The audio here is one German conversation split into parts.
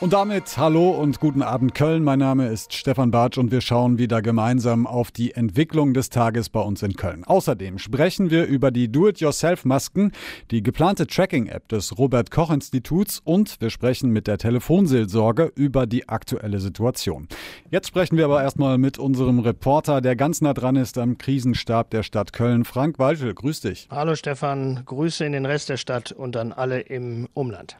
Und damit hallo und guten Abend Köln. Mein Name ist Stefan Bartsch und wir schauen wieder gemeinsam auf die Entwicklung des Tages bei uns in Köln. Außerdem sprechen wir über die Do-it-yourself-Masken, die geplante Tracking-App des Robert Koch Instituts und wir sprechen mit der Telefonseelsorge über die aktuelle Situation. Jetzt sprechen wir aber erstmal mit unserem Reporter, der ganz nah dran ist am Krisenstab der Stadt Köln. Frank Walschel, grüß dich. Hallo Stefan, Grüße in den Rest der Stadt und an alle im Umland.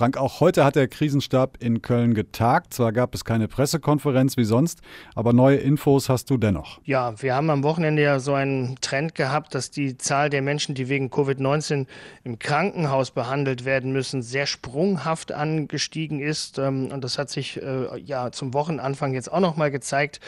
Frank, auch heute hat der Krisenstab in Köln getagt. Zwar gab es keine Pressekonferenz wie sonst, aber neue Infos hast du dennoch. Ja, wir haben am Wochenende ja so einen Trend gehabt, dass die Zahl der Menschen, die wegen Covid-19 im Krankenhaus behandelt werden müssen, sehr sprunghaft angestiegen ist. Ähm, und das hat sich äh, ja zum Wochenanfang jetzt auch noch mal gezeigt.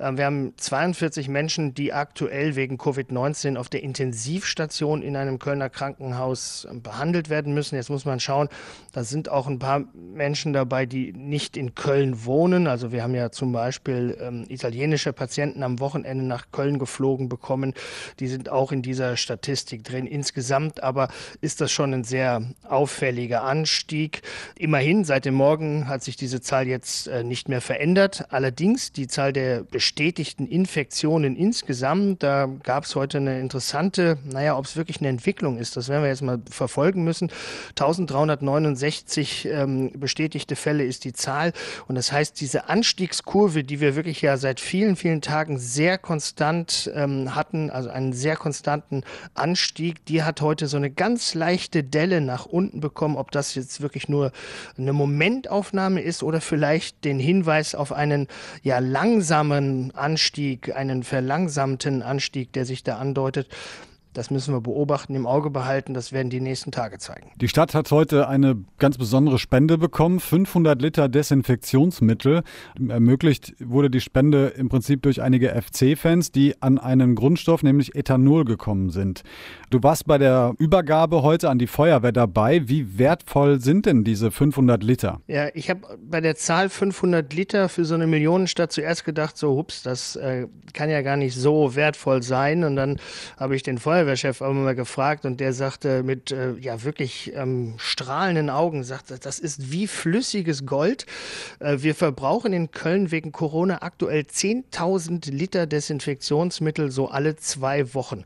Ähm, wir haben 42 Menschen, die aktuell wegen Covid-19 auf der Intensivstation in einem Kölner Krankenhaus ähm, behandelt werden müssen. Jetzt muss man schauen, da sind auch ein paar Menschen dabei, die nicht in Köln wohnen. Also wir haben ja zum Beispiel ähm, italienische Patienten am Wochenende nach Köln geflogen bekommen. Die sind auch in dieser Statistik drin. Insgesamt aber ist das schon ein sehr auffälliger Anstieg. Immerhin, seit dem Morgen hat sich diese Zahl jetzt äh, nicht mehr verändert. Allerdings die Zahl der bestätigten Infektionen insgesamt, da gab es heute eine interessante, naja, ob es wirklich eine Entwicklung ist, das werden wir jetzt mal verfolgen müssen. 1369 60 ähm, bestätigte Fälle ist die Zahl. Und das heißt, diese Anstiegskurve, die wir wirklich ja seit vielen, vielen Tagen sehr konstant ähm, hatten, also einen sehr konstanten Anstieg, die hat heute so eine ganz leichte Delle nach unten bekommen. Ob das jetzt wirklich nur eine Momentaufnahme ist oder vielleicht den Hinweis auf einen ja langsamen Anstieg, einen verlangsamten Anstieg, der sich da andeutet. Das müssen wir beobachten, im Auge behalten. Das werden die nächsten Tage zeigen. Die Stadt hat heute eine ganz besondere Spende bekommen. 500 Liter Desinfektionsmittel. Ermöglicht wurde die Spende im Prinzip durch einige FC-Fans, die an einen Grundstoff, nämlich Ethanol, gekommen sind. Du warst bei der Übergabe heute an die Feuerwehr dabei. Wie wertvoll sind denn diese 500 Liter? Ja, ich habe bei der Zahl 500 Liter für so eine Millionenstadt zuerst gedacht, so hups, das äh, kann ja gar nicht so wertvoll sein. Und dann habe ich den Feuerwehr Feuerwehrchef auch mal gefragt und der sagte mit äh, ja wirklich ähm, strahlenden Augen, sagte, das ist wie flüssiges Gold. Äh, wir verbrauchen in Köln wegen Corona aktuell 10.000 Liter Desinfektionsmittel so alle zwei Wochen.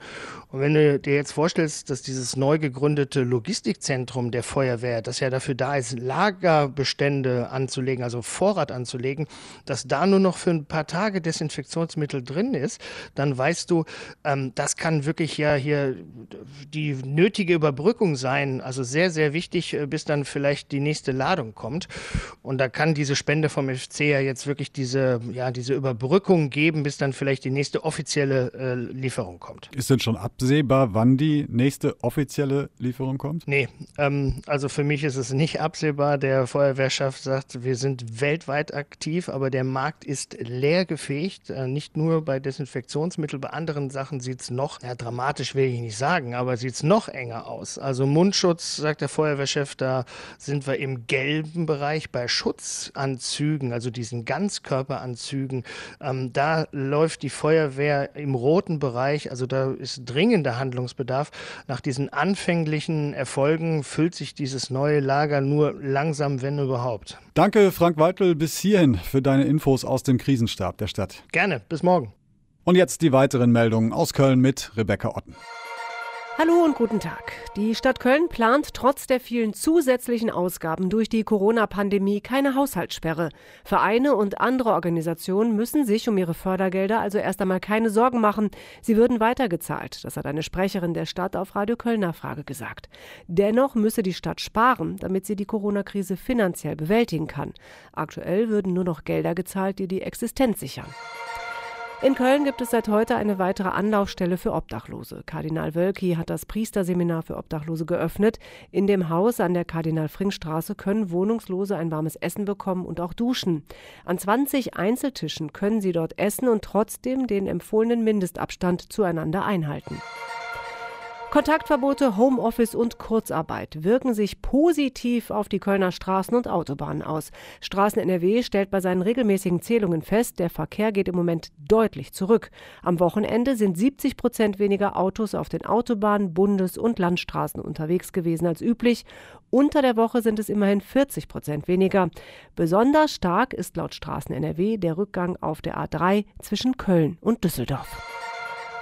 Und wenn du dir jetzt vorstellst, dass dieses neu gegründete Logistikzentrum der Feuerwehr, das ja dafür da ist, Lagerbestände anzulegen, also Vorrat anzulegen, dass da nur noch für ein paar Tage Desinfektionsmittel drin ist, dann weißt du, ähm, das kann wirklich ja hier die nötige Überbrückung sein. Also sehr, sehr wichtig, äh, bis dann vielleicht die nächste Ladung kommt. Und da kann diese Spende vom FC ja jetzt wirklich diese, ja, diese Überbrückung geben, bis dann vielleicht die nächste offizielle äh, Lieferung kommt. Ist denn schon absehbar, wann die nächste offizielle Lieferung kommt? Nee, ähm, also für mich ist es nicht absehbar. Der Feuerwehrchef sagt, wir sind weltweit aktiv, aber der Markt ist leergefegt. Äh, nicht nur bei Desinfektionsmitteln, bei anderen Sachen sieht es noch ja, dramatisch will ich nicht sagen, aber sieht es noch enger aus. Also Mundschutz, sagt der Feuerwehrchef, da sind wir im gelben Bereich bei Schutzanzügen, also diesen Ganzkörperanzügen. Ähm, da läuft die Feuerwehr im roten Bereich, also da ist dringender Handlungsbedarf. Nach diesen anfänglichen Erfolgen füllt sich dieses neue Lager nur langsam, wenn überhaupt. Danke, Frank Weitel, bis hierhin für deine Infos aus dem Krisenstab der Stadt. Gerne, bis morgen. Und jetzt die weiteren Meldungen aus Köln mit Rebecca Otten. Hallo und guten Tag. Die Stadt Köln plant trotz der vielen zusätzlichen Ausgaben durch die Corona-Pandemie keine Haushaltssperre. Vereine und andere Organisationen müssen sich um ihre Fördergelder also erst einmal keine Sorgen machen. Sie würden weitergezahlt. Das hat eine Sprecherin der Stadt auf Radio Köln Nachfrage gesagt. Dennoch müsse die Stadt sparen, damit sie die Corona-Krise finanziell bewältigen kann. Aktuell würden nur noch Gelder gezahlt, die die Existenz sichern. In Köln gibt es seit heute eine weitere Anlaufstelle für Obdachlose. Kardinal Wölki hat das Priesterseminar für Obdachlose geöffnet. In dem Haus an der Kardinal-Frink-Straße können Wohnungslose ein warmes Essen bekommen und auch duschen. An 20 Einzeltischen können sie dort essen und trotzdem den empfohlenen Mindestabstand zueinander einhalten. Kontaktverbote, Homeoffice und Kurzarbeit wirken sich positiv auf die Kölner Straßen und Autobahnen aus. Straßen NRW stellt bei seinen regelmäßigen Zählungen fest, der Verkehr geht im Moment deutlich zurück. Am Wochenende sind 70 Prozent weniger Autos auf den Autobahnen, Bundes- und Landstraßen unterwegs gewesen als üblich. Unter der Woche sind es immerhin 40 Prozent weniger. Besonders stark ist laut Straßen NRW der Rückgang auf der A3 zwischen Köln und Düsseldorf.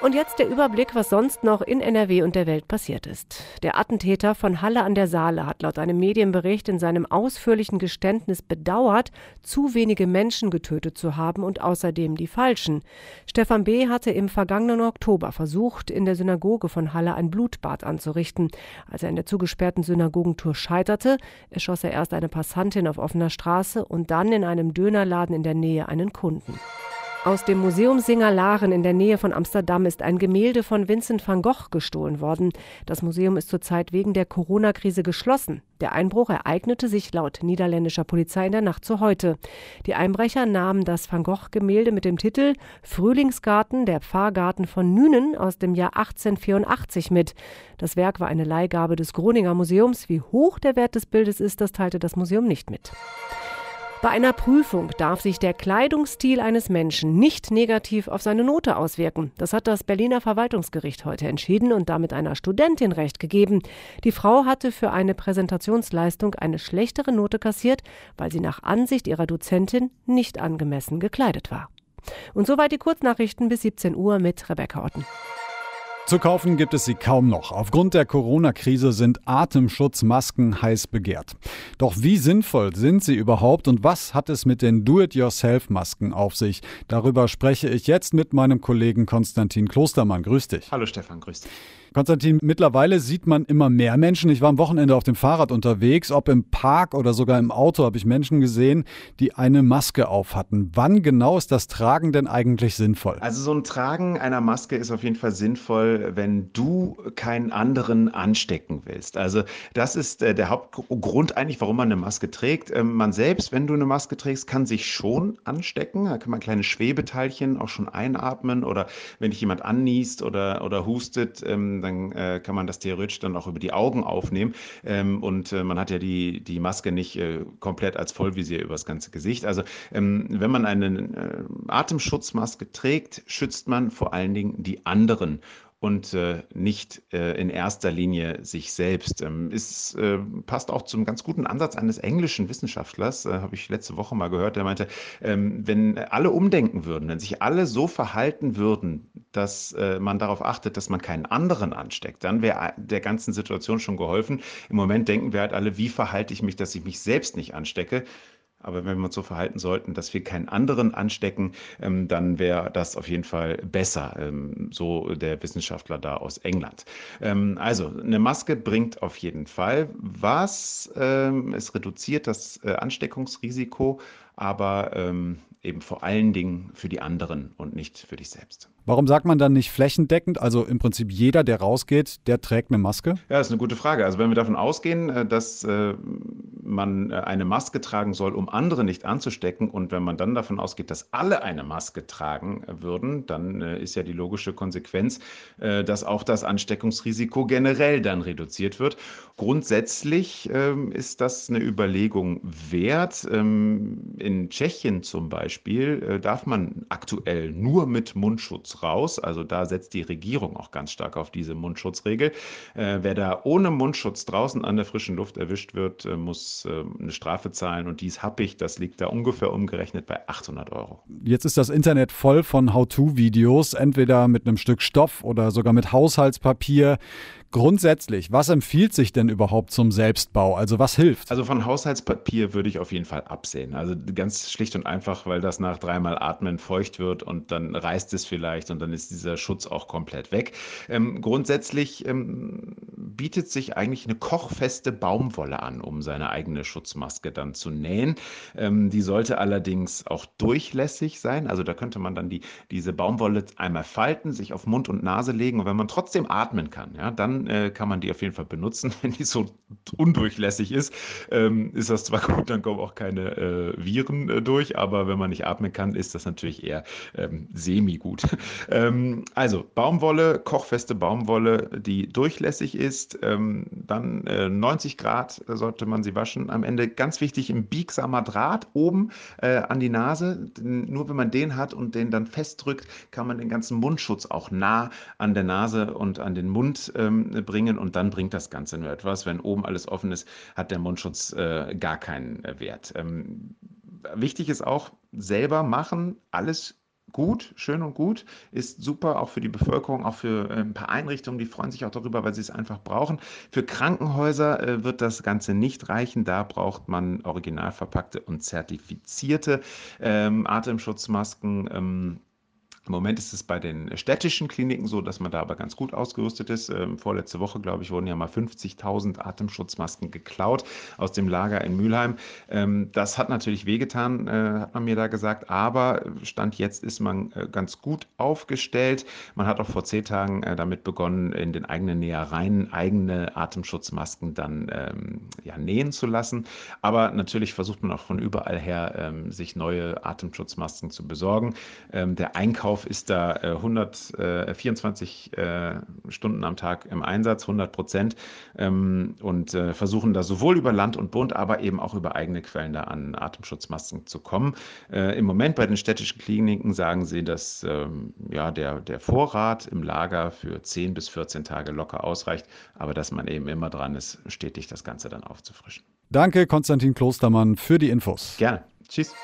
Und jetzt der Überblick, was sonst noch in NRW und der Welt passiert ist. Der Attentäter von Halle an der Saale hat laut einem Medienbericht in seinem ausführlichen Geständnis bedauert, zu wenige Menschen getötet zu haben und außerdem die Falschen. Stefan B. hatte im vergangenen Oktober versucht, in der Synagoge von Halle ein Blutbad anzurichten. Als er in der zugesperrten Synagogentour scheiterte, erschoss er erst eine Passantin auf offener Straße und dann in einem Dönerladen in der Nähe einen Kunden. Aus dem Museum Singalaren in der Nähe von Amsterdam ist ein Gemälde von Vincent van Gogh gestohlen worden. Das Museum ist zurzeit wegen der Corona-Krise geschlossen. Der Einbruch ereignete sich laut niederländischer Polizei in der Nacht zu heute. Die Einbrecher nahmen das Van Gogh-Gemälde mit dem Titel Frühlingsgarten, der Pfarrgarten von Nünen aus dem Jahr 1884 mit. Das Werk war eine Leihgabe des Groninger Museums. Wie hoch der Wert des Bildes ist, das teilte das Museum nicht mit. Bei einer Prüfung darf sich der Kleidungsstil eines Menschen nicht negativ auf seine Note auswirken. Das hat das Berliner Verwaltungsgericht heute entschieden und damit einer Studentin Recht gegeben. Die Frau hatte für eine Präsentationsleistung eine schlechtere Note kassiert, weil sie nach Ansicht ihrer Dozentin nicht angemessen gekleidet war. Und soweit die Kurznachrichten bis 17 Uhr mit Rebecca Otten. Zu kaufen gibt es sie kaum noch. Aufgrund der Corona-Krise sind Atemschutzmasken heiß begehrt. Doch wie sinnvoll sind sie überhaupt und was hat es mit den Do-it-yourself-Masken auf sich? Darüber spreche ich jetzt mit meinem Kollegen Konstantin Klostermann. Grüß dich. Hallo Stefan, grüß dich. Konstantin, mittlerweile sieht man immer mehr Menschen. Ich war am Wochenende auf dem Fahrrad unterwegs, ob im Park oder sogar im Auto habe ich Menschen gesehen, die eine Maske auf hatten. Wann genau ist das Tragen denn eigentlich sinnvoll? Also so ein Tragen einer Maske ist auf jeden Fall sinnvoll, wenn du keinen anderen anstecken willst. Also das ist äh, der Hauptgrund eigentlich, warum man eine Maske trägt. Ähm, man selbst, wenn du eine Maske trägst, kann sich schon anstecken. Da kann man kleine Schwebeteilchen auch schon einatmen oder wenn dich jemand anniest oder, oder hustet, ähm, dann äh, kann man das theoretisch dann auch über die Augen aufnehmen. Ähm, und äh, man hat ja die, die Maske nicht äh, komplett als Vollvisier über das ganze Gesicht. Also ähm, wenn man eine äh, Atemschutzmaske trägt, schützt man vor allen Dingen die anderen und äh, nicht äh, in erster Linie sich selbst. Ähm, ist, äh, passt auch zum ganz guten Ansatz eines englischen Wissenschaftlers, äh, habe ich letzte Woche mal gehört, der meinte, ähm, wenn alle umdenken würden, wenn sich alle so verhalten würden, dass äh, man darauf achtet, dass man keinen anderen ansteckt, dann wäre der ganzen Situation schon geholfen. Im Moment denken wir halt alle, wie verhalte ich mich, dass ich mich selbst nicht anstecke. Aber wenn wir uns so verhalten sollten, dass wir keinen anderen anstecken, ähm, dann wäre das auf jeden Fall besser. Ähm, so der Wissenschaftler da aus England. Ähm, also eine Maske bringt auf jeden Fall was. Es reduziert das äh, Ansteckungsrisiko, aber eben vor allen Dingen für die anderen und nicht für dich selbst. Warum sagt man dann nicht flächendeckend? Also im Prinzip jeder, der rausgeht, der trägt eine Maske? Ja, das ist eine gute Frage. Also wenn wir davon ausgehen, äh, dass äh, man äh, eine Maske tragen soll, um andere nicht anzustecken und wenn man dann davon ausgeht, dass alle eine Maske tragen würden, dann ist ja die logische Konsequenz, dass auch das Ansteckungsrisiko generell dann reduziert wird. Grundsätzlich ähm, ist das eine Überlegung wert. Ähm, in Tschechien zum Beispiel darf man aktuell nur mit Mundschutz raus. Also da setzt die Regierung auch ganz stark auf diese Mundschutzregel. Äh, wer da ohne Mundschutz draußen an der frischen Luft erwischt wird, äh, muss äh, eine Strafe zahlen und dies habe ich. Das liegt da ungefähr umgerechnet bei 800 Euro. Jetzt ist das Internet voll von How-to-Videos, entweder mit einem Stück Stoff oder sogar mit Haushaltspapier. Grundsätzlich, was empfiehlt sich denn überhaupt zum Selbstbau? Also was hilft? Also von Haushaltspapier würde ich auf jeden Fall absehen. Also ganz schlicht und einfach, weil das nach dreimal Atmen feucht wird und dann reißt es vielleicht und dann ist dieser Schutz auch komplett weg. Ähm, grundsätzlich ähm, bietet sich eigentlich eine kochfeste Baumwolle an, um seine eigene Schutzmaske dann zu nähen. Ähm, die sollte allerdings auch durchlässig sein. Also da könnte man dann die, diese Baumwolle einmal falten, sich auf Mund und Nase legen und wenn man trotzdem atmen kann, ja, dann äh, kann man die auf jeden Fall benutzen. Wenn die so undurchlässig ist, ähm, ist das zwar gut, dann kommen auch keine äh, Viren äh, durch, aber wenn man nicht atmen kann, ist das natürlich eher ähm, semi-gut. Ähm, also Baumwolle, kochfeste Baumwolle, die durchlässig ist, ähm, dann 90 Grad sollte man sie waschen. Am Ende ganz wichtig, ein biegsamer Draht oben an die Nase. Nur wenn man den hat und den dann festdrückt, kann man den ganzen Mundschutz auch nah an der Nase und an den Mund ähm, bringen und dann bringt das Ganze nur etwas. Wenn oben alles offen ist, hat der Mundschutz äh, gar keinen äh, Wert. Ähm, wichtig ist auch selber machen, alles gut, schön und gut, ist super auch für die Bevölkerung, auch für äh, ein paar Einrichtungen, die freuen sich auch darüber, weil sie es einfach brauchen. Für Krankenhäuser äh, wird das Ganze nicht reichen. Da braucht man original verpackte und zertifizierte ähm, Atemschutzmasken. Ähm, im Moment ist es bei den städtischen Kliniken so, dass man da aber ganz gut ausgerüstet ist. Ähm, vorletzte Woche, glaube ich, wurden ja mal 50.000 Atemschutzmasken geklaut aus dem Lager in Mülheim. Ähm, das hat natürlich wehgetan, äh, hat man mir da gesagt. Aber Stand jetzt ist man äh, ganz gut aufgestellt. Man hat auch vor zehn Tagen äh, damit begonnen, in den eigenen Nähereien eigene Atemschutzmasken dann ähm, ja, nähen zu lassen. Aber natürlich versucht man auch von überall her, ähm, sich neue Atemschutzmasken zu besorgen. Ähm, der Einkauf Einkauf ist da 124 äh, äh, Stunden am Tag im Einsatz, 100 Prozent ähm, und äh, versuchen da sowohl über Land und Bund, aber eben auch über eigene Quellen da an Atemschutzmasken zu kommen. Im Moment bei den städtischen Kliniken sagen sie, dass ähm, ja, der, der Vorrat im Lager für 10 bis 14 Tage locker ausreicht, aber dass man eben immer dran ist, stetig das Ganze dann aufzufrischen. Danke, Konstantin Klostermann, für die Infos. Gerne. Tschüss.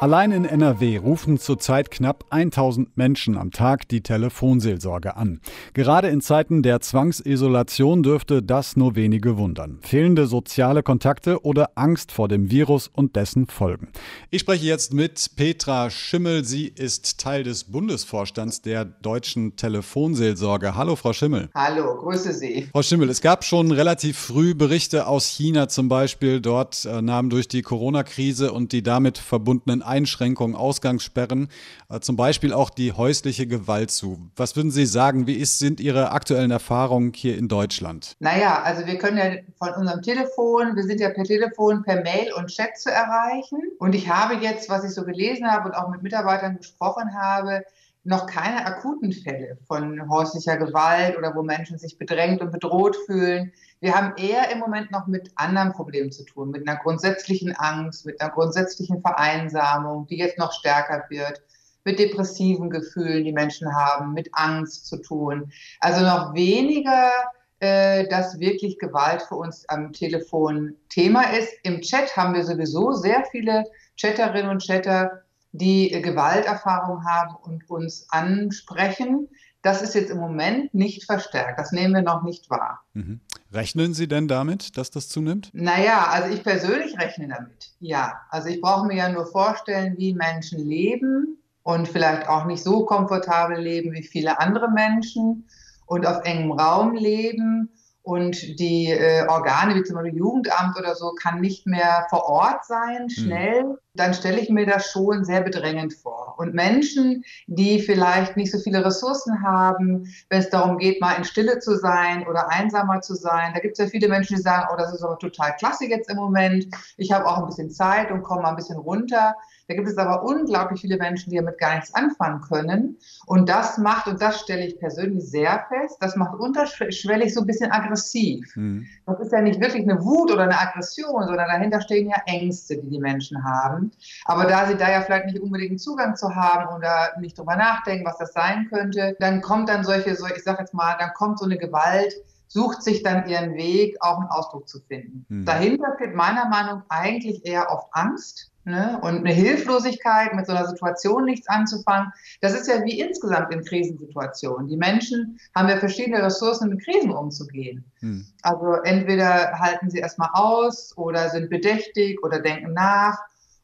Allein in NRW rufen zurzeit knapp 1000 Menschen am Tag die Telefonseelsorge an. Gerade in Zeiten der Zwangsisolation dürfte das nur wenige wundern. Fehlende soziale Kontakte oder Angst vor dem Virus und dessen Folgen. Ich spreche jetzt mit Petra Schimmel. Sie ist Teil des Bundesvorstands der deutschen Telefonseelsorge. Hallo, Frau Schimmel. Hallo, grüße Sie. Frau Schimmel, es gab schon relativ früh Berichte aus China zum Beispiel. Dort äh, nahmen durch die Corona-Krise und die damit verbundenen Einschränkungen, Ausgangssperren, äh, zum Beispiel auch die häusliche Gewalt zu. Was würden Sie sagen, wie ist, sind Ihre aktuellen Erfahrungen hier in Deutschland? Naja, also wir können ja von unserem Telefon, wir sind ja per Telefon, per Mail und Chat zu erreichen. Und ich habe jetzt, was ich so gelesen habe und auch mit Mitarbeitern gesprochen habe, noch keine akuten Fälle von häuslicher Gewalt oder wo Menschen sich bedrängt und bedroht fühlen. Wir haben eher im Moment noch mit anderen Problemen zu tun, mit einer grundsätzlichen Angst, mit einer grundsätzlichen Vereinsamung, die jetzt noch stärker wird, mit depressiven Gefühlen, die Menschen haben, mit Angst zu tun. Also noch weniger, äh, dass wirklich Gewalt für uns am Telefon Thema ist. Im Chat haben wir sowieso sehr viele Chatterinnen und Chatter, die Gewalterfahrung haben und uns ansprechen. Das ist jetzt im Moment nicht verstärkt. Das nehmen wir noch nicht wahr. Mhm. Rechnen Sie denn damit, dass das zunimmt? Naja, also ich persönlich rechne damit. Ja, also ich brauche mir ja nur vorstellen, wie Menschen leben und vielleicht auch nicht so komfortabel leben wie viele andere Menschen und auf engem Raum leben und die äh, Organe, wie zum Beispiel Jugendamt oder so, kann nicht mehr vor Ort sein, hm. schnell, mhm. Dann stelle ich mir das schon sehr bedrängend vor. Und Menschen, die vielleicht nicht so viele Ressourcen haben, wenn es darum geht, mal in Stille zu sein oder einsamer zu sein, da gibt es ja viele Menschen, die sagen, oh, das ist aber total klasse jetzt im Moment, ich habe auch ein bisschen Zeit und komme mal ein bisschen runter. Da gibt es aber unglaublich viele Menschen, die damit gar nichts anfangen können. Und das macht, und das stelle ich persönlich sehr fest, das macht unterschwellig so ein bisschen aggressiv. Mhm. Das ist ja nicht wirklich eine Wut oder eine Aggression, sondern dahinter stehen ja Ängste, die die Menschen haben. Aber da sie da ja vielleicht nicht unbedingt Zugang zu haben oder nicht drüber nachdenken, was das sein könnte, dann kommt dann solche, so, ich sage jetzt mal, dann kommt so eine Gewalt, sucht sich dann ihren Weg, auch einen Ausdruck zu finden. Mhm. Dahinter steht meiner Meinung nach eigentlich eher oft Angst Ne? Und eine Hilflosigkeit, mit so einer Situation nichts anzufangen, das ist ja wie insgesamt in Krisensituationen. Die Menschen haben ja verschiedene Ressourcen, mit Krisen umzugehen. Hm. Also entweder halten sie erstmal aus oder sind bedächtig oder denken nach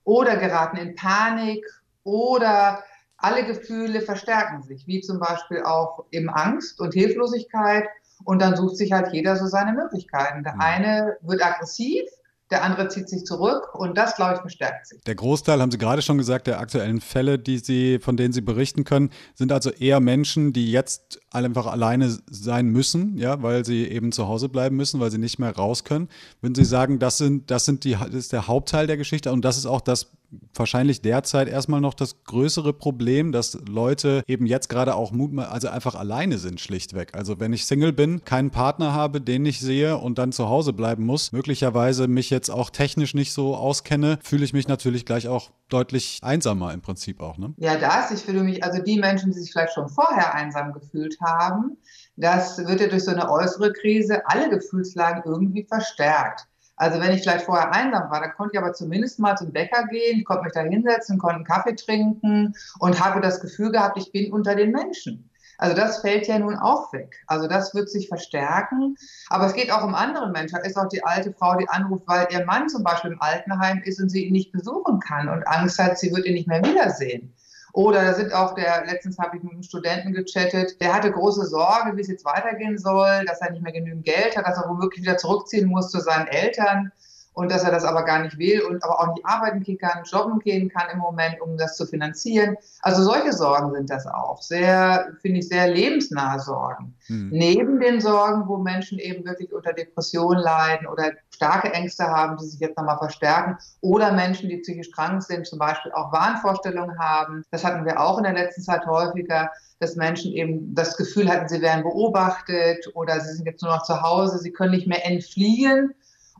oder geraten in Panik oder alle Gefühle verstärken sich, wie zum Beispiel auch eben Angst und Hilflosigkeit. Und dann sucht sich halt jeder so seine Möglichkeiten. Der hm. eine wird aggressiv, der andere zieht sich zurück und das, glaube ich, verstärkt sich. Der Großteil, haben Sie gerade schon gesagt, der aktuellen Fälle, die Sie, von denen Sie berichten können, sind also eher Menschen, die jetzt einfach alleine sein müssen, ja, weil sie eben zu Hause bleiben müssen, weil sie nicht mehr raus können. Würden Sie sagen, das sind, das sind die, das ist der Hauptteil der Geschichte und das ist auch das wahrscheinlich derzeit erstmal noch das größere Problem, dass Leute eben jetzt gerade auch also einfach alleine sind, schlichtweg. Also wenn ich Single bin, keinen Partner habe, den ich sehe und dann zu Hause bleiben muss, möglicherweise mich jetzt auch technisch nicht so auskenne, fühle ich mich natürlich gleich auch deutlich einsamer im Prinzip auch. Ne? Ja, das. Ich fühle mich, also die Menschen, die sich vielleicht schon vorher einsam gefühlt haben, das wird ja durch so eine äußere Krise alle Gefühlslagen irgendwie verstärkt. Also wenn ich vielleicht vorher einsam war, dann konnte ich aber zumindest mal zum Bäcker gehen, konnte mich da hinsetzen, konnte einen Kaffee trinken und habe das Gefühl gehabt, ich bin unter den Menschen. Also das fällt ja nun auch weg. Also das wird sich verstärken. Aber es geht auch um andere Menschen. Da ist auch die alte Frau, die anruft, weil ihr Mann zum Beispiel im Altenheim ist und sie ihn nicht besuchen kann und Angst hat, sie wird ihn nicht mehr wiedersehen. Oder da sind auch der, letztens habe ich mit einem Studenten gechattet, der hatte große Sorge, wie es jetzt weitergehen soll, dass er nicht mehr genügend Geld hat, dass er womöglich wieder zurückziehen muss zu seinen Eltern und dass er das aber gar nicht will und aber auch nicht arbeiten gehen kann, jobben gehen kann im Moment, um das zu finanzieren. Also solche Sorgen sind das auch. Sehr, finde ich, sehr lebensnahe Sorgen. Hm. Neben den Sorgen, wo Menschen eben wirklich unter Depressionen leiden oder starke Ängste haben, die sich jetzt nochmal verstärken, oder Menschen, die psychisch krank sind, zum Beispiel auch Wahnvorstellungen haben. Das hatten wir auch in der letzten Zeit häufiger, dass Menschen eben das Gefühl hatten, sie werden beobachtet oder sie sind jetzt nur noch zu Hause, sie können nicht mehr entfliehen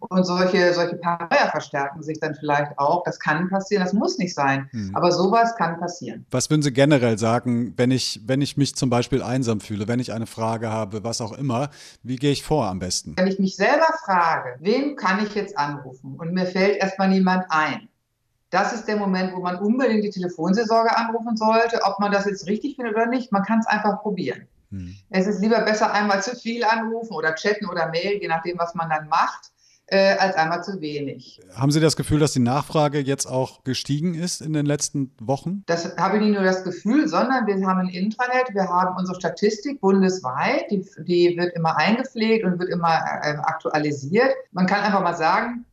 und solche, solche Paranoia verstärken sich dann vielleicht auch. Das kann passieren, das muss nicht sein. Mhm. Aber sowas kann passieren. Was würden Sie generell sagen, wenn ich, wenn ich mich zum Beispiel einsam fühle, wenn ich eine Frage habe, was auch immer, wie gehe ich vor am besten? Wenn ich mich selber frage, wen kann ich jetzt anrufen und mir fällt erstmal niemand ein, das ist der Moment, wo man unbedingt die Telefonseelsorge anrufen sollte. Ob man das jetzt richtig findet oder nicht, man kann es einfach probieren. Hm. Es ist lieber besser einmal zu viel anrufen oder chatten oder mailen, je nachdem, was man dann macht, äh, als einmal zu wenig. Haben Sie das Gefühl, dass die Nachfrage jetzt auch gestiegen ist in den letzten Wochen? Das habe ich nicht nur das Gefühl, sondern wir haben ein Intranet, wir haben unsere Statistik bundesweit, die, die wird immer eingepflegt und wird immer äh, aktualisiert. Man kann einfach mal sagen,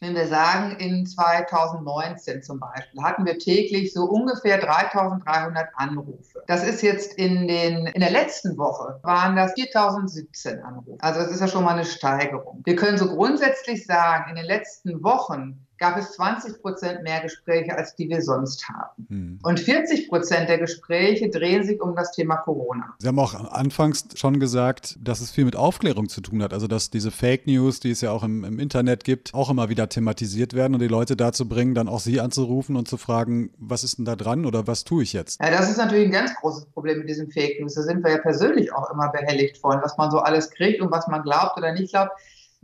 wenn wir sagen, in 2019 zum Beispiel hatten wir täglich so ungefähr 3300 Anrufe. Das ist jetzt in, den, in der letzten Woche waren das 4017 Anrufe. Also das ist ja schon mal eine Steigerung. Wir können so grundsätzlich sagen, in den letzten Wochen gab es 20 Prozent mehr Gespräche, als die wir sonst haben. Hm. Und 40 Prozent der Gespräche drehen sich um das Thema Corona. Sie haben auch anfangs schon gesagt, dass es viel mit Aufklärung zu tun hat. Also, dass diese Fake News, die es ja auch im, im Internet gibt, auch immer wieder thematisiert werden und die Leute dazu bringen, dann auch Sie anzurufen und zu fragen, was ist denn da dran oder was tue ich jetzt? Ja, das ist natürlich ein ganz großes Problem mit diesen Fake News. Da sind wir ja persönlich auch immer behelligt von, was man so alles kriegt und was man glaubt oder nicht glaubt.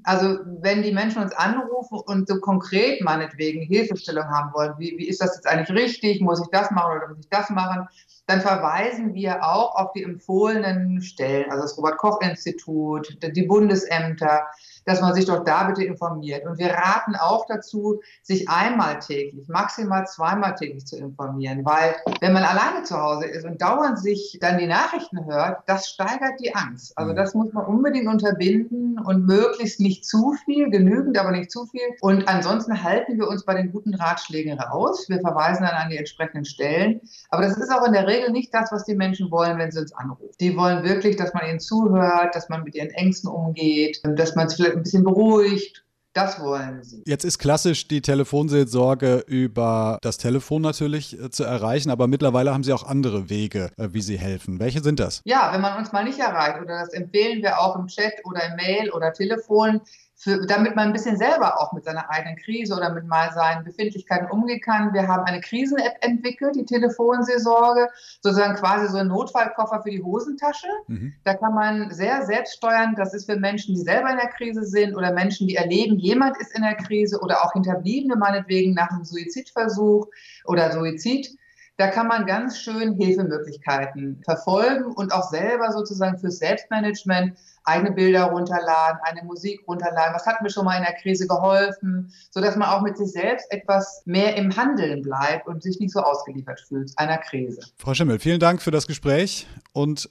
Also wenn die Menschen uns anrufen und so konkret meinetwegen Hilfestellung haben wollen, wie, wie ist das jetzt eigentlich richtig, muss ich das machen oder muss ich das machen, dann verweisen wir auch auf die empfohlenen Stellen, also das Robert Koch Institut, die Bundesämter, dass man sich doch da bitte informiert. Und wir raten auch dazu, sich einmal täglich, maximal zweimal täglich zu informieren, weil wenn man alleine zu Hause ist und dauernd sich dann die Nachrichten hört, das steigert die Angst. Also mhm. das muss man unbedingt unterbinden und möglichst nicht zu viel, genügend, aber nicht zu viel. Und ansonsten halten wir uns bei den guten Ratschlägen raus. Wir verweisen dann an die entsprechenden Stellen. Aber das ist auch in der Regel nicht das, was die Menschen wollen, wenn sie uns anrufen. Die wollen wirklich, dass man ihnen zuhört, dass man mit ihren Ängsten umgeht, dass man es vielleicht ein bisschen beruhigt. Das wollen sie. Jetzt ist klassisch die Telefonseelsorge über das Telefon natürlich äh, zu erreichen, aber mittlerweile haben Sie auch andere Wege, äh, wie Sie helfen. Welche sind das? Ja, wenn man uns mal nicht erreicht, oder das empfehlen wir auch im Chat oder im Mail oder Telefon, für, damit man ein bisschen selber auch mit seiner eigenen Krise oder mit mal seinen Befindlichkeiten umgehen kann. Wir haben eine Krisen-App entwickelt, die Telefonseelsorge, sozusagen quasi so ein Notfallkoffer für die Hosentasche. Mhm. Da kann man sehr selbst steuern. Das ist für Menschen, die selber in der Krise sind oder Menschen, die erleben, jemand ist in der Krise oder auch Hinterbliebene meinetwegen nach einem Suizidversuch oder Suizid. Da kann man ganz schön Hilfemöglichkeiten verfolgen und auch selber sozusagen fürs Selbstmanagement eigene Bilder runterladen, eine Musik runterladen. Was hat mir schon mal in der Krise geholfen? Sodass man auch mit sich selbst etwas mehr im Handeln bleibt und sich nicht so ausgeliefert fühlt einer Krise. Frau Schimmel, vielen Dank für das Gespräch und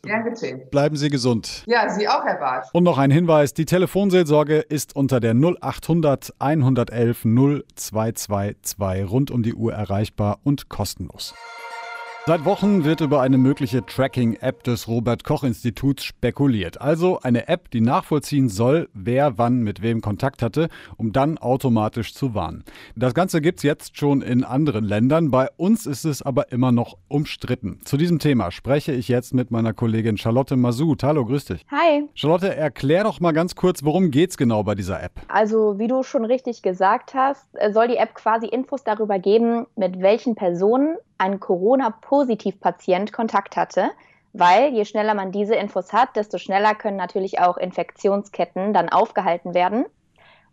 bleiben Sie gesund. Ja, Sie auch, Herr Bartsch. Und noch ein Hinweis, die Telefonseelsorge ist unter der 0800 111 0222 rund um die Uhr erreichbar und kostenlos. Seit Wochen wird über eine mögliche Tracking-App des Robert Koch Instituts spekuliert. Also eine App, die nachvollziehen soll, wer wann mit wem Kontakt hatte, um dann automatisch zu warnen. Das Ganze gibt es jetzt schon in anderen Ländern. Bei uns ist es aber immer noch umstritten. Zu diesem Thema spreche ich jetzt mit meiner Kollegin Charlotte Masud. Hallo, grüß dich. Hi. Charlotte, erklär doch mal ganz kurz, worum geht es genau bei dieser App? Also, wie du schon richtig gesagt hast, soll die App quasi Infos darüber geben, mit welchen Personen ein Corona-Positiv-Patient Kontakt hatte, weil je schneller man diese Infos hat, desto schneller können natürlich auch Infektionsketten dann aufgehalten werden.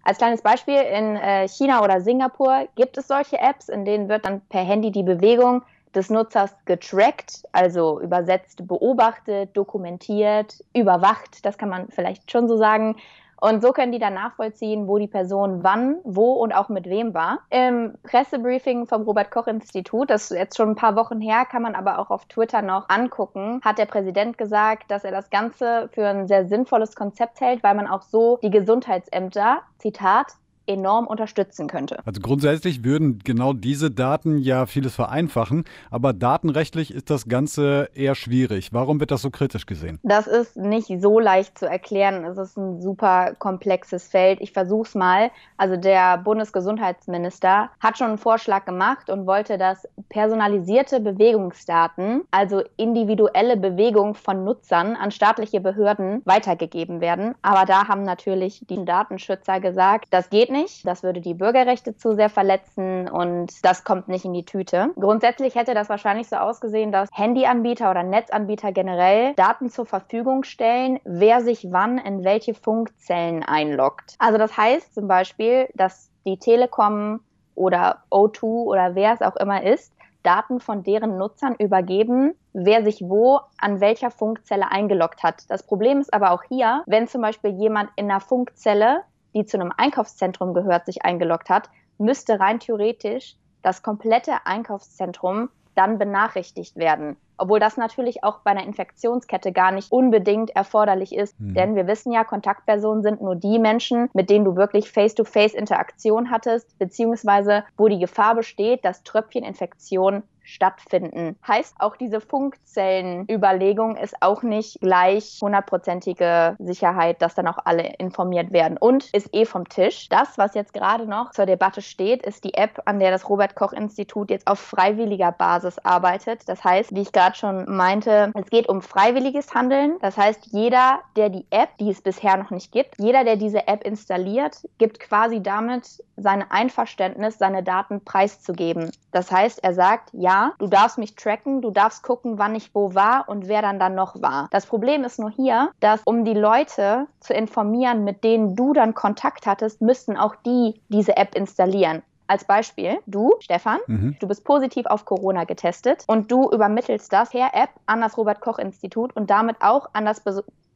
Als kleines Beispiel, in äh, China oder Singapur gibt es solche Apps, in denen wird dann per Handy die Bewegung des Nutzers getrackt, also übersetzt beobachtet, dokumentiert, überwacht, das kann man vielleicht schon so sagen. Und so können die dann nachvollziehen, wo die Person wann, wo und auch mit wem war. Im Pressebriefing vom Robert Koch Institut, das ist jetzt schon ein paar Wochen her, kann man aber auch auf Twitter noch angucken, hat der Präsident gesagt, dass er das Ganze für ein sehr sinnvolles Konzept hält, weil man auch so die Gesundheitsämter, Zitat, enorm unterstützen könnte. Also grundsätzlich würden genau diese Daten ja vieles vereinfachen, aber datenrechtlich ist das Ganze eher schwierig. Warum wird das so kritisch gesehen? Das ist nicht so leicht zu erklären. Es ist ein super komplexes Feld. Ich versuche es mal. Also der Bundesgesundheitsminister hat schon einen Vorschlag gemacht und wollte, dass personalisierte Bewegungsdaten, also individuelle Bewegung von Nutzern an staatliche Behörden weitergegeben werden. Aber da haben natürlich die Datenschützer gesagt, das geht nicht. Das würde die Bürgerrechte zu sehr verletzen und das kommt nicht in die Tüte. Grundsätzlich hätte das wahrscheinlich so ausgesehen, dass Handyanbieter oder Netzanbieter generell Daten zur Verfügung stellen, wer sich wann in welche Funkzellen einloggt. Also das heißt zum Beispiel, dass die Telekom oder O2 oder wer es auch immer ist, Daten von deren Nutzern übergeben, wer sich wo an welcher Funkzelle eingeloggt hat. Das Problem ist aber auch hier, wenn zum Beispiel jemand in einer Funkzelle die zu einem Einkaufszentrum gehört, sich eingeloggt hat, müsste rein theoretisch das komplette Einkaufszentrum dann benachrichtigt werden. Obwohl das natürlich auch bei einer Infektionskette gar nicht unbedingt erforderlich ist. Mhm. Denn wir wissen ja, Kontaktpersonen sind nur die Menschen, mit denen du wirklich Face-to-Face-Interaktion hattest, beziehungsweise wo die Gefahr besteht, dass Tröpfcheninfektion stattfinden. Heißt auch diese Funkzellenüberlegung ist auch nicht gleich hundertprozentige Sicherheit, dass dann auch alle informiert werden und ist eh vom Tisch. Das, was jetzt gerade noch zur Debatte steht, ist die App, an der das Robert Koch Institut jetzt auf freiwilliger Basis arbeitet. Das heißt, wie ich gerade schon meinte, es geht um freiwilliges Handeln. Das heißt, jeder, der die App, die es bisher noch nicht gibt, jeder, der diese App installiert, gibt quasi damit sein Einverständnis, seine Daten preiszugeben. Das heißt, er sagt, ja, du darfst mich tracken, du darfst gucken, wann ich wo war und wer dann dann noch war. Das Problem ist nur hier, dass um die Leute zu informieren, mit denen du dann Kontakt hattest, müssten auch die diese App installieren. Als Beispiel, du, Stefan, mhm. du bist positiv auf Corona getestet und du übermittelst das per App an das Robert Koch Institut und damit auch an das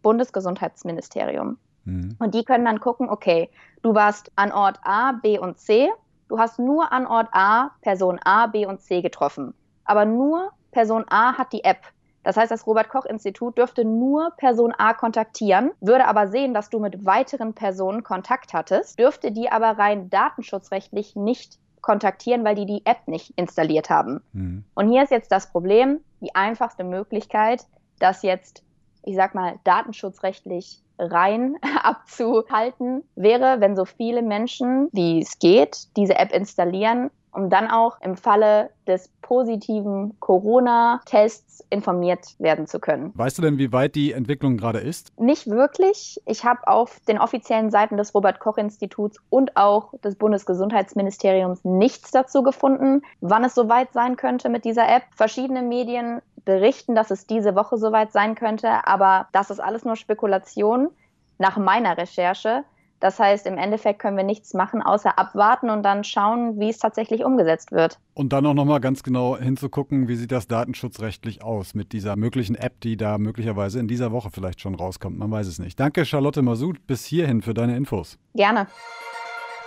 Bundesgesundheitsministerium. Mhm. Und die können dann gucken, okay, du warst an Ort A, B und C du hast nur an Ort A Person A, B und C getroffen. Aber nur Person A hat die App. Das heißt, das Robert Koch Institut dürfte nur Person A kontaktieren, würde aber sehen, dass du mit weiteren Personen Kontakt hattest, dürfte die aber rein datenschutzrechtlich nicht kontaktieren, weil die die App nicht installiert haben. Mhm. Und hier ist jetzt das Problem, die einfachste Möglichkeit, das jetzt, ich sag mal, datenschutzrechtlich rein abzuhalten wäre, wenn so viele Menschen, wie es geht, diese App installieren, um dann auch im Falle des positiven Corona-Tests informiert werden zu können. Weißt du denn, wie weit die Entwicklung gerade ist? Nicht wirklich. Ich habe auf den offiziellen Seiten des Robert Koch Instituts und auch des Bundesgesundheitsministeriums nichts dazu gefunden, wann es soweit sein könnte mit dieser App. Verschiedene Medien berichten, dass es diese Woche soweit sein könnte, aber das ist alles nur Spekulation nach meiner Recherche. Das heißt, im Endeffekt können wir nichts machen, außer abwarten und dann schauen, wie es tatsächlich umgesetzt wird. Und dann auch nochmal ganz genau hinzugucken, wie sieht das datenschutzrechtlich aus mit dieser möglichen App, die da möglicherweise in dieser Woche vielleicht schon rauskommt. Man weiß es nicht. Danke, Charlotte Masud, bis hierhin für deine Infos. Gerne.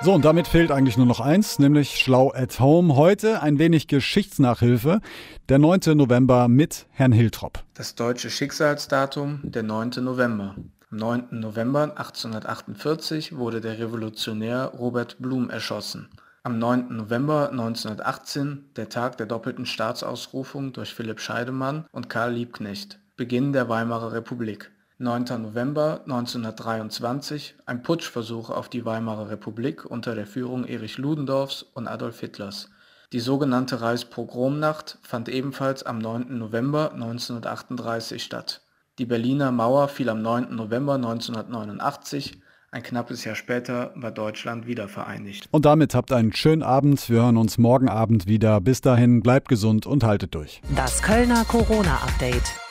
So, und damit fehlt eigentlich nur noch eins, nämlich Schlau at Home. Heute ein wenig Geschichtsnachhilfe. Der 9. November mit Herrn Hiltrop. Das deutsche Schicksalsdatum, der 9. November. Am 9. November 1848 wurde der Revolutionär Robert Blum erschossen. Am 9. November 1918 der Tag der doppelten Staatsausrufung durch Philipp Scheidemann und Karl Liebknecht. Beginn der Weimarer Republik. 9. November 1923 ein Putschversuch auf die Weimarer Republik unter der Führung Erich Ludendorffs und Adolf Hitlers. Die sogenannte Reichspogromnacht fand ebenfalls am 9. November 1938 statt. Die Berliner Mauer fiel am 9. November 1989. Ein knappes Jahr später war Deutschland wieder vereinigt. Und damit habt einen schönen Abend. Wir hören uns morgen Abend wieder. Bis dahin bleibt gesund und haltet durch. Das Kölner Corona-Update.